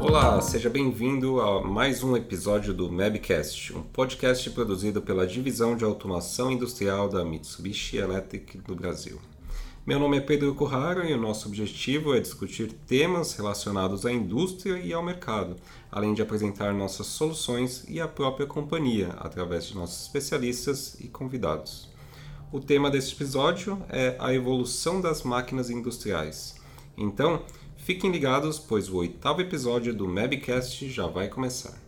Olá, seja bem-vindo a mais um episódio do Mabcast, um podcast produzido pela Divisão de Automação Industrial da Mitsubishi Electric do Brasil. Meu nome é Pedro Corrara e o nosso objetivo é discutir temas relacionados à indústria e ao mercado, além de apresentar nossas soluções e a própria companhia através de nossos especialistas e convidados. O tema deste episódio é a evolução das máquinas industriais. Então, fiquem ligados, pois o oitavo episódio do Mabcast já vai começar.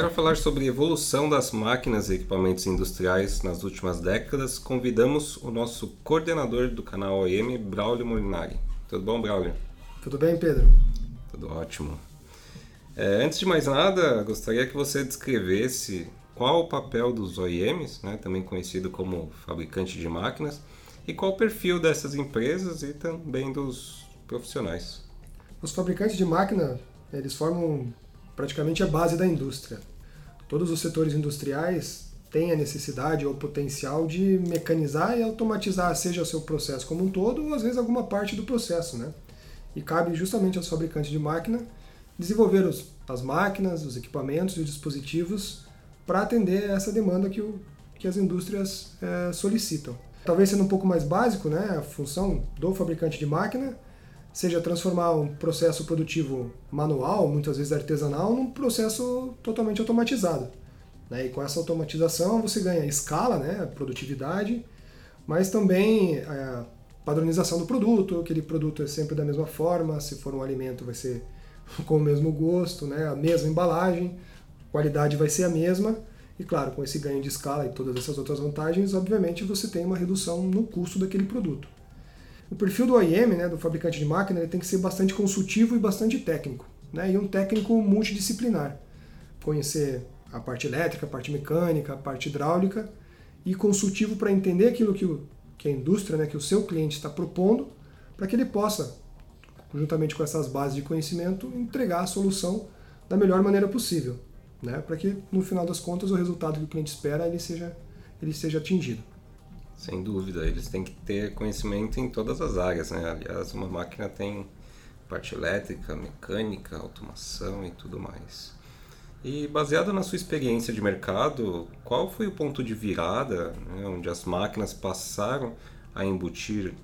Para falar sobre a evolução das máquinas e equipamentos industriais nas últimas décadas, convidamos o nosso coordenador do canal OEM, Braulio Molinari. Tudo bom, Braulio? Tudo bem, Pedro? Tudo ótimo. É, antes de mais nada, gostaria que você descrevesse qual o papel dos OEMs, né, também conhecido como fabricante de máquinas, e qual o perfil dessas empresas e também dos profissionais. Os fabricantes de máquina, eles formam praticamente a base da indústria. Todos os setores industriais têm a necessidade ou potencial de mecanizar e automatizar, seja o seu processo como um todo ou às vezes alguma parte do processo, né? E cabe justamente aos fabricantes de máquina desenvolver os, as máquinas, os equipamentos e os dispositivos para atender essa demanda que, o, que as indústrias é, solicitam. Talvez sendo um pouco mais básico, né, a função do fabricante de máquina seja transformar um processo produtivo manual, muitas vezes artesanal, num processo totalmente automatizado. Né? E com essa automatização você ganha escala, né, produtividade, mas também a é, padronização do produto, aquele produto é sempre da mesma forma, se for um alimento vai ser com o mesmo gosto, né, a mesma embalagem, qualidade vai ser a mesma, e claro, com esse ganho de escala e todas essas outras vantagens, obviamente você tem uma redução no custo daquele produto. O perfil do OEM, né, do fabricante de máquina, ele tem que ser bastante consultivo e bastante técnico, né, e um técnico multidisciplinar. Conhecer a parte elétrica, a parte mecânica, a parte hidráulica, e consultivo para entender aquilo que, o, que a indústria, né, que o seu cliente está propondo, para que ele possa, juntamente com essas bases de conhecimento, entregar a solução da melhor maneira possível, né, para que no final das contas o resultado que o cliente espera ele seja, ele seja atingido. Sem dúvida, eles têm que ter conhecimento em todas as áreas, né? Aliás, uma máquina tem parte elétrica, mecânica, automação e tudo mais. E baseado na sua experiência de mercado, qual foi o ponto de virada né, onde as máquinas passaram a embutir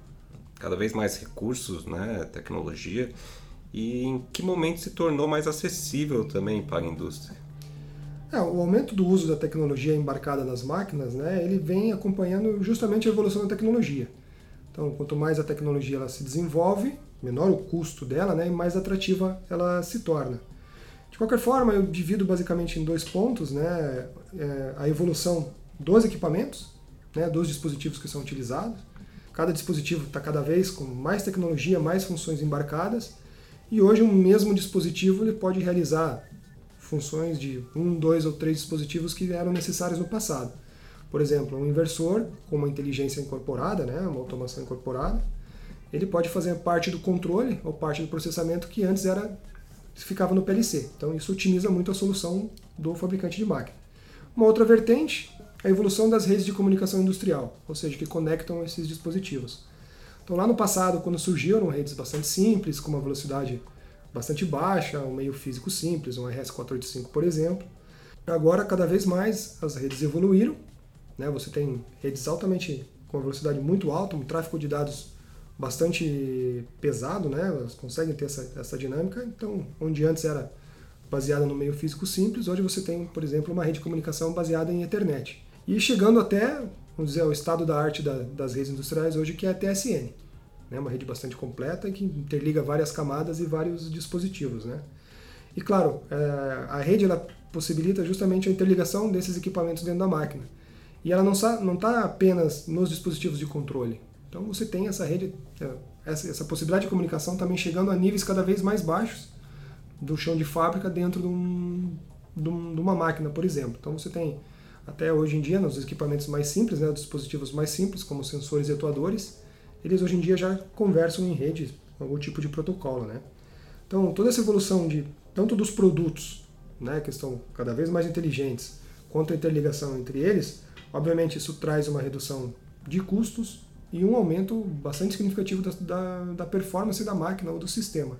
cada vez mais recursos, né, tecnologia, e em que momento se tornou mais acessível também para a indústria? É, o aumento do uso da tecnologia embarcada nas máquinas, né, ele vem acompanhando justamente a evolução da tecnologia. Então, quanto mais a tecnologia ela se desenvolve, menor o custo dela, né, e mais atrativa ela se torna. De qualquer forma, eu divido basicamente em dois pontos, né, é, a evolução dos equipamentos, né, dos dispositivos que são utilizados. Cada dispositivo está cada vez com mais tecnologia, mais funções embarcadas, e hoje um mesmo dispositivo ele pode realizar funções de um, dois ou três dispositivos que eram necessários no passado. Por exemplo, um inversor com uma inteligência incorporada, né, uma automação incorporada, ele pode fazer parte do controle ou parte do processamento que antes era ficava no PLC. Então isso otimiza muito a solução do fabricante de máquina. Uma outra vertente é a evolução das redes de comunicação industrial, ou seja, que conectam esses dispositivos. Então lá no passado, quando surgiram redes bastante simples, com uma velocidade bastante baixa, um meio físico simples, um RS485, por exemplo. Agora, cada vez mais, as redes evoluíram. Né? Você tem redes altamente com uma velocidade muito alta, um tráfego de dados bastante pesado, né? elas conseguem ter essa, essa dinâmica. Então, onde antes era baseada no meio físico simples, hoje você tem, por exemplo, uma rede de comunicação baseada em Ethernet. E chegando até, vamos dizer, o estado da arte da, das redes industriais hoje, que é a TSN né? uma rede bastante completa que interliga várias camadas e vários dispositivos. Né? E claro, é, a rede ela possibilita justamente a interligação desses equipamentos dentro da máquina. E ela não está apenas nos dispositivos de controle. Então você tem essa rede, é, essa, possibilidade de comunicação também chegando a níveis cada vez mais baixos do chão de fábrica dentro de, de, um, de uma máquina, por exemplo. Então você tem até hoje em dia, nos equipamentos mais simples, né, dispositivos mais simples, como sensores e atuadores, eles hoje em dia já conversam em rede com algum tipo de protocolo. Né? Então, toda essa evolução de tanto dos produtos, né, que estão cada vez mais inteligentes, quanto a interligação entre eles, obviamente isso traz uma redução de custos e um aumento bastante significativo da, da, da performance da máquina ou do sistema.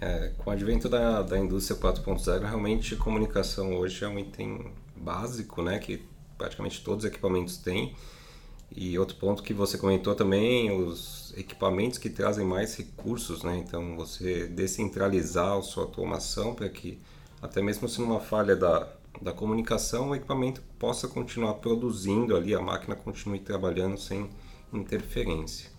É, com o advento da, da indústria 4.0, realmente comunicação hoje é um item básico, né, que praticamente todos os equipamentos têm. E outro ponto que você comentou também, os equipamentos que trazem mais recursos, né? Então você descentralizar a sua automação para que até mesmo se numa falha da, da comunicação, o equipamento possa continuar produzindo ali, a máquina continue trabalhando sem interferência.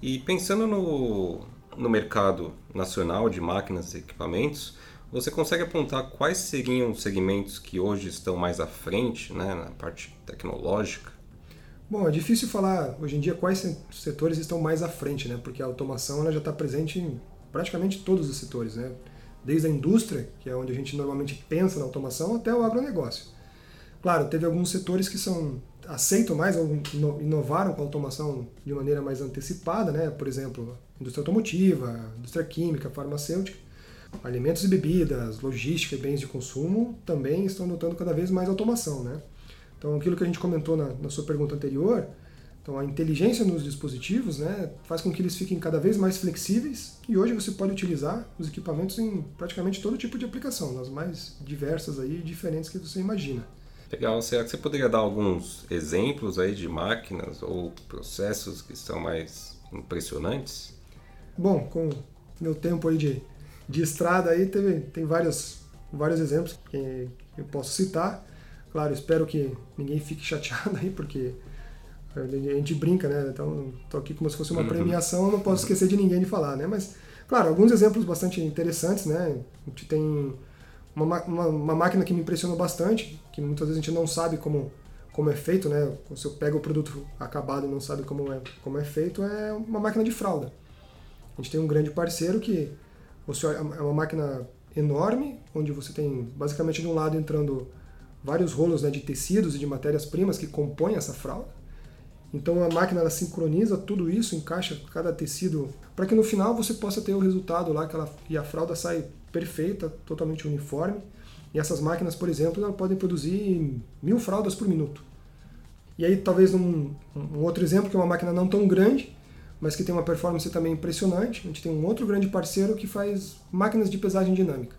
E pensando no, no mercado nacional de máquinas e equipamentos, você consegue apontar quais seriam os segmentos que hoje estão mais à frente né, na parte tecnológica? Bom, é difícil falar hoje em dia quais setores estão mais à frente, né? porque a automação ela já está presente em praticamente todos os setores. Né? desde a indústria, que é onde a gente normalmente pensa na automação, até o agronegócio. Claro, teve alguns setores que são aceitam mais ou inovaram com a automação de maneira mais antecipada, né? por exemplo, indústria automotiva, indústria química, farmacêutica, alimentos e bebidas, logística e bens de consumo também estão notando cada vez mais automação. Né? Então, aquilo que a gente comentou na, na sua pergunta anterior, então, a inteligência nos dispositivos né, faz com que eles fiquem cada vez mais flexíveis e hoje você pode utilizar os equipamentos em praticamente todo tipo de aplicação, nas mais diversas aí, diferentes que você imagina. Legal. Será que você poderia dar alguns exemplos aí de máquinas ou processos que são mais impressionantes? Bom, com meu tempo aí de, de estrada aí, teve, tem vários, vários exemplos que eu posso citar. Claro, espero que ninguém fique chateado aí, porque a gente brinca, né? Então, estou aqui como se fosse uma uhum. premiação, não posso esquecer de ninguém de falar, né? Mas, claro, alguns exemplos bastante interessantes, né? A gente tem uma, uma, uma, máquina que me impressionou bastante, que muitas vezes a gente não sabe como, como é feito, né? Você pega o produto acabado e não sabe como é, como é feito, é uma máquina de fralda. A gente tem um grande parceiro que você, é uma máquina enorme, onde você tem basicamente de um lado entrando vários rolos né, de tecidos e de matérias-primas que compõem essa fralda. Então a máquina ela sincroniza tudo isso, encaixa cada tecido, para que no final você possa ter o resultado lá que ela, e a fralda sai perfeita, totalmente uniforme. E essas máquinas, por exemplo, podem produzir mil fraldas por minuto. E aí talvez um, um outro exemplo que é uma máquina não tão grande, mas que tem uma performance também impressionante. A gente tem um outro grande parceiro que faz máquinas de pesagem dinâmica.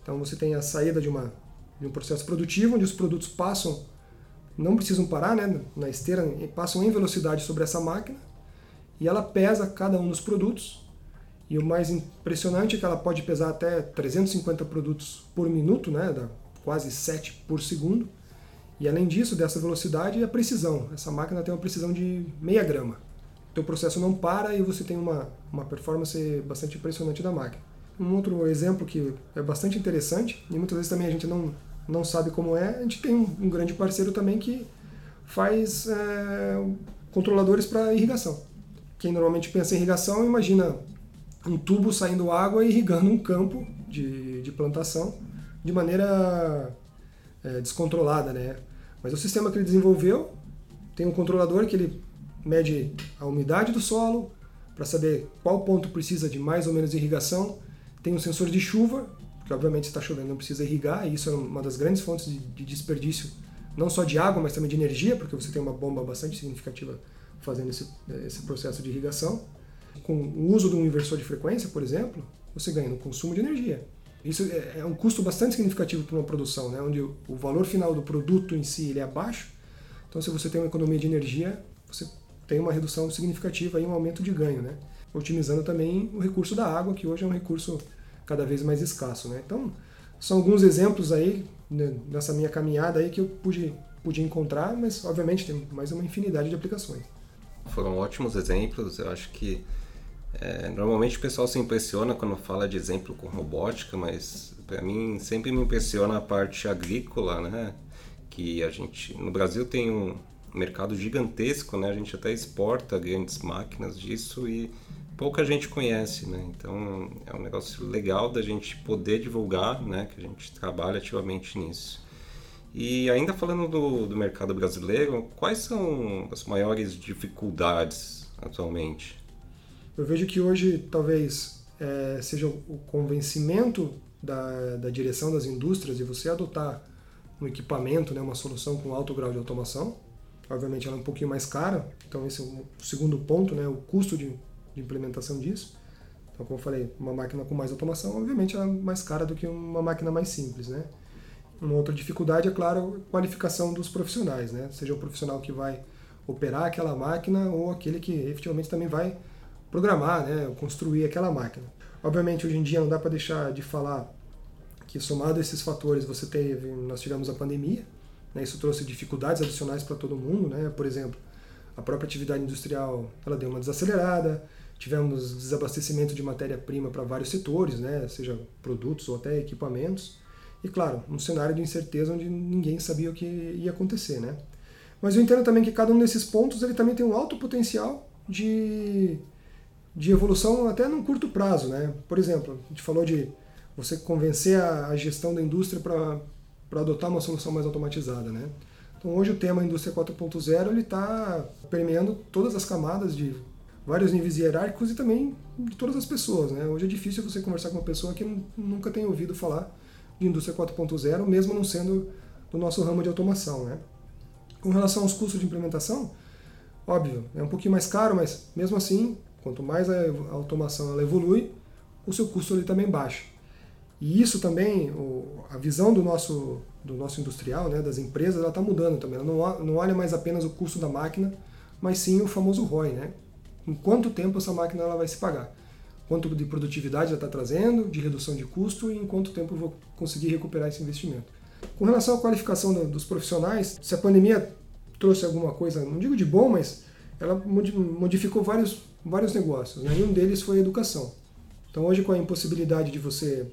Então você tem a saída de, uma, de um processo produtivo, onde os produtos passam não precisam parar né, na esteira, passam em velocidade sobre essa máquina e ela pesa cada um dos produtos. E o mais impressionante é que ela pode pesar até 350 produtos por minuto, né, dá quase 7 por segundo. E além disso, dessa velocidade, a precisão. Essa máquina tem uma precisão de meia grama. Então o processo não para e você tem uma, uma performance bastante impressionante da máquina. Um outro exemplo que é bastante interessante, e muitas vezes também a gente não, não sabe como é, a gente tem um, um grande parceiro também que faz é, controladores para irrigação. Quem normalmente pensa em irrigação imagina um tubo saindo água e irrigando um campo de, de plantação de maneira é, descontrolada, né? Mas o sistema que ele desenvolveu tem um controlador que ele mede a umidade do solo para saber qual ponto precisa de mais ou menos irrigação. Tem um sensor de chuva porque obviamente está chovendo, não precisa irrigar, e isso é uma das grandes fontes de, de desperdício, não só de água, mas também de energia, porque você tem uma bomba bastante significativa fazendo esse, esse processo de irrigação. Com o uso de um inversor de frequência, por exemplo, você ganha no consumo de energia. Isso é, é um custo bastante significativo para uma produção, né? onde o valor final do produto em si ele é baixo. Então, se você tem uma economia de energia, você tem uma redução significativa e um aumento de ganho, né? otimizando também o recurso da água, que hoje é um recurso cada vez mais escasso. Né? Então, são alguns exemplos aí né, nessa minha caminhada aí que eu pude, pude encontrar, mas obviamente tem mais uma infinidade de aplicações. Foram ótimos exemplos, eu acho que é, normalmente o pessoal se impressiona quando fala de exemplo com robótica, mas para mim sempre me impressiona a parte agrícola, né? Que a gente no Brasil tem um mercado gigantesco, né? A gente até exporta grandes máquinas disso e pouca gente conhece, né? Então é um negócio legal da gente poder divulgar, né? Que a gente trabalha ativamente nisso. E ainda falando do, do mercado brasileiro, quais são as maiores dificuldades atualmente? Eu vejo que hoje talvez é, seja o convencimento da, da direção das indústrias de você adotar um equipamento, né, uma solução com alto grau de automação. Obviamente ela é um pouquinho mais cara, então esse é o segundo ponto, né, o custo de, de implementação disso. Então, como eu falei, uma máquina com mais automação, obviamente ela é mais cara do que uma máquina mais simples, né? Uma outra dificuldade é, claro, a qualificação dos profissionais, né? Seja o profissional que vai operar aquela máquina ou aquele que efetivamente também vai programar, né? construir aquela máquina. Obviamente, hoje em dia não dá para deixar de falar que somado a esses fatores você teve, nós tivemos a pandemia, né? isso trouxe dificuldades adicionais para todo mundo, né? Por exemplo, a própria atividade industrial ela deu uma desacelerada, tivemos desabastecimento de matéria-prima para vários setores, né? Seja produtos ou até equipamentos. E claro, um cenário de incerteza onde ninguém sabia o que ia acontecer, né? Mas eu entendo também que cada um desses pontos ele também tem um alto potencial de, de evolução até num curto prazo, né? Por exemplo, a gente falou de você convencer a, a gestão da indústria para adotar uma solução mais automatizada, né? Então hoje o tema Indústria 4.0 ele está permeando todas as camadas de vários níveis hierárquicos e também de todas as pessoas, né? Hoje é difícil você conversar com uma pessoa que nunca tem ouvido falar de indústria 4.0, mesmo não sendo do nosso ramo de automação. Né? Com relação aos custos de implementação, óbvio, é um pouquinho mais caro, mas mesmo assim, quanto mais a automação ela evolui, o seu custo ele também baixa. E isso também, a visão do nosso, do nosso industrial, né, das empresas, ela está mudando também. Ela não, não olha mais apenas o custo da máquina, mas sim o famoso ROI, né? Em quanto tempo essa máquina ela vai se pagar quanto de produtividade ela está trazendo, de redução de custo e em quanto tempo eu vou conseguir recuperar esse investimento. Com relação à qualificação dos profissionais, se a pandemia trouxe alguma coisa, não digo de bom, mas ela modificou vários, vários negócios, né? e um deles foi a educação. Então hoje com a impossibilidade de você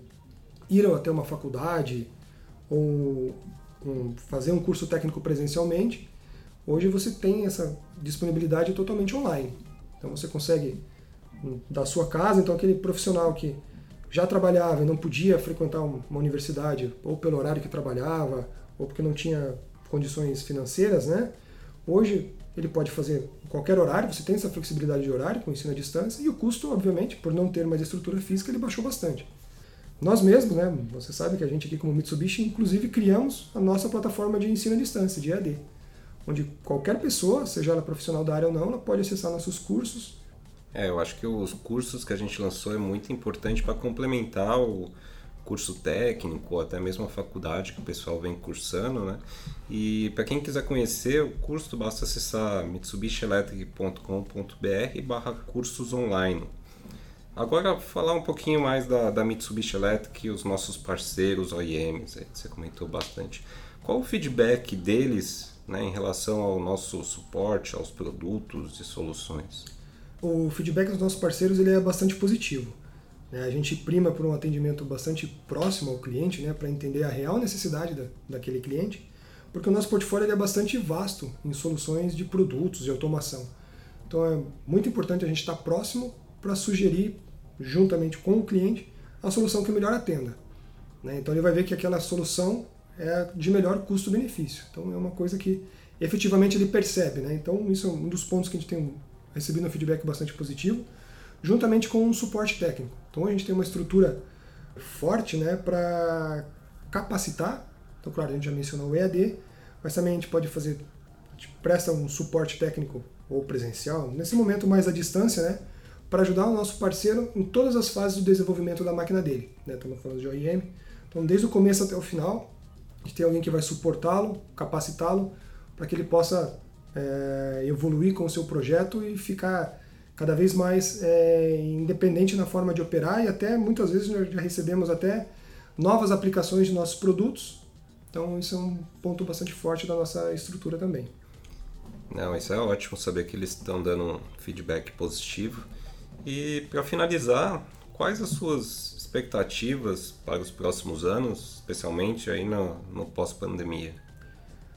ir até uma faculdade ou um, fazer um curso técnico presencialmente, hoje você tem essa disponibilidade totalmente online. Então você consegue da sua casa, então aquele profissional que já trabalhava e não podia frequentar uma universidade, ou pelo horário que trabalhava, ou porque não tinha condições financeiras, né? Hoje ele pode fazer qualquer horário, você tem essa flexibilidade de horário com ensino à distância, e o custo, obviamente, por não ter mais estrutura física, ele baixou bastante. Nós mesmos, né, você sabe que a gente aqui como Mitsubishi, inclusive criamos a nossa plataforma de ensino à distância, de EAD, onde qualquer pessoa, seja ela profissional da área ou não, ela pode acessar nossos cursos, é, eu acho que os cursos que a gente lançou é muito importante para complementar o curso técnico ou até mesmo a faculdade que o pessoal vem cursando, né? E para quem quiser conhecer o curso, basta acessar mitsubishielectric.com.br barra cursos online. Agora, falar um pouquinho mais da, da Mitsubishi Electric e os nossos parceiros OEMs, você comentou bastante. Qual o feedback deles né, em relação ao nosso suporte, aos produtos e soluções? o feedback dos nossos parceiros ele é bastante positivo. Né? A gente prima por um atendimento bastante próximo ao cliente, né, para entender a real necessidade da, daquele cliente, porque o nosso portfólio é bastante vasto em soluções de produtos e automação. Então é muito importante a gente estar próximo para sugerir, juntamente com o cliente, a solução que melhor atenda. Né? Então ele vai ver que aquela solução é de melhor custo-benefício. Então é uma coisa que efetivamente ele percebe. Né? Então isso é um dos pontos que a gente tem recebido um feedback bastante positivo, juntamente com um suporte técnico. Então a gente tem uma estrutura forte né, para capacitar. Então, claro, a gente já mencionou o EAD, mas também a gente pode fazer, a gente presta um suporte técnico ou presencial, nesse momento mais à distância, né, para ajudar o nosso parceiro em todas as fases do desenvolvimento da máquina dele. Né? Estamos falando de OEM. Então, desde o começo até o final, gente tem alguém que vai suportá-lo, capacitá-lo, para que ele possa é, evoluir com o seu projeto e ficar cada vez mais é, independente na forma de operar e até muitas vezes nós já recebemos até novas aplicações de nossos produtos. Então isso é um ponto bastante forte da nossa estrutura também. Não, isso é ótimo saber que eles estão dando um feedback positivo. E para finalizar, quais as suas expectativas para os próximos anos, especialmente aí no, no pós-pandemia?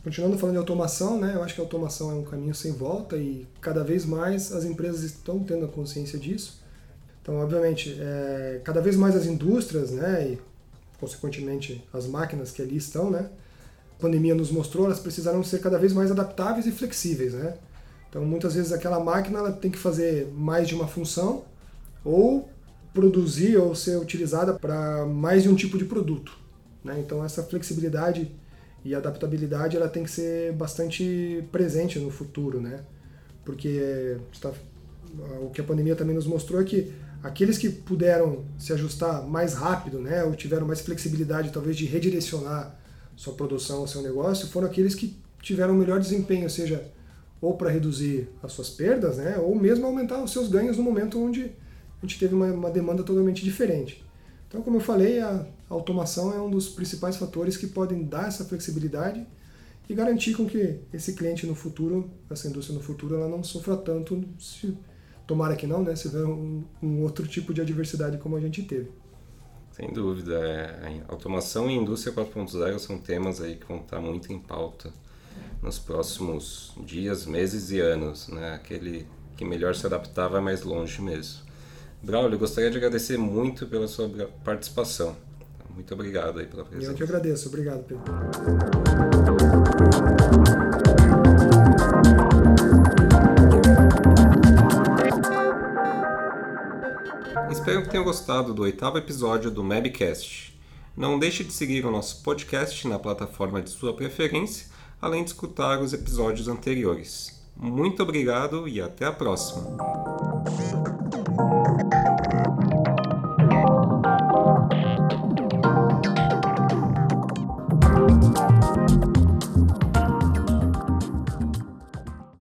Continuando falando de automação, né, eu acho que a automação é um caminho sem volta e cada vez mais as empresas estão tendo a consciência disso. Então, obviamente, é, cada vez mais as indústrias, né, e consequentemente as máquinas que ali estão, né, pandemia nos mostrou, elas precisaram ser cada vez mais adaptáveis e flexíveis, né? Então, muitas vezes aquela máquina ela tem que fazer mais de uma função ou produzir ou ser utilizada para mais de um tipo de produto. Né? Então, essa flexibilidade e adaptabilidade ela tem que ser bastante presente no futuro, né? Porque está, o que a pandemia também nos mostrou é que aqueles que puderam se ajustar mais rápido, né, ou tiveram mais flexibilidade talvez de redirecionar sua produção, seu negócio, foram aqueles que tiveram melhor desempenho, seja ou para reduzir as suas perdas, né, ou mesmo aumentar os seus ganhos no momento onde a gente teve uma, uma demanda totalmente diferente. Então, como eu falei, a automação é um dos principais fatores que podem dar essa flexibilidade e garantir com que esse cliente no futuro, essa indústria no futuro, ela não sofra tanto, se, tomara que não, né, se houver um, um outro tipo de adversidade como a gente teve. Sem dúvida, é, automação e indústria 4.0 são temas aí que vão estar muito em pauta nos próximos dias, meses e anos, né? Aquele que melhor se adaptar vai mais longe mesmo. Braulio, gostaria de agradecer muito pela sua participação. Muito obrigado aí pela presença. Eu que agradeço. Obrigado, Pedro. Espero que tenham gostado do oitavo episódio do Mabcast. Não deixe de seguir o nosso podcast na plataforma de sua preferência, além de escutar os episódios anteriores. Muito obrigado e até a próxima!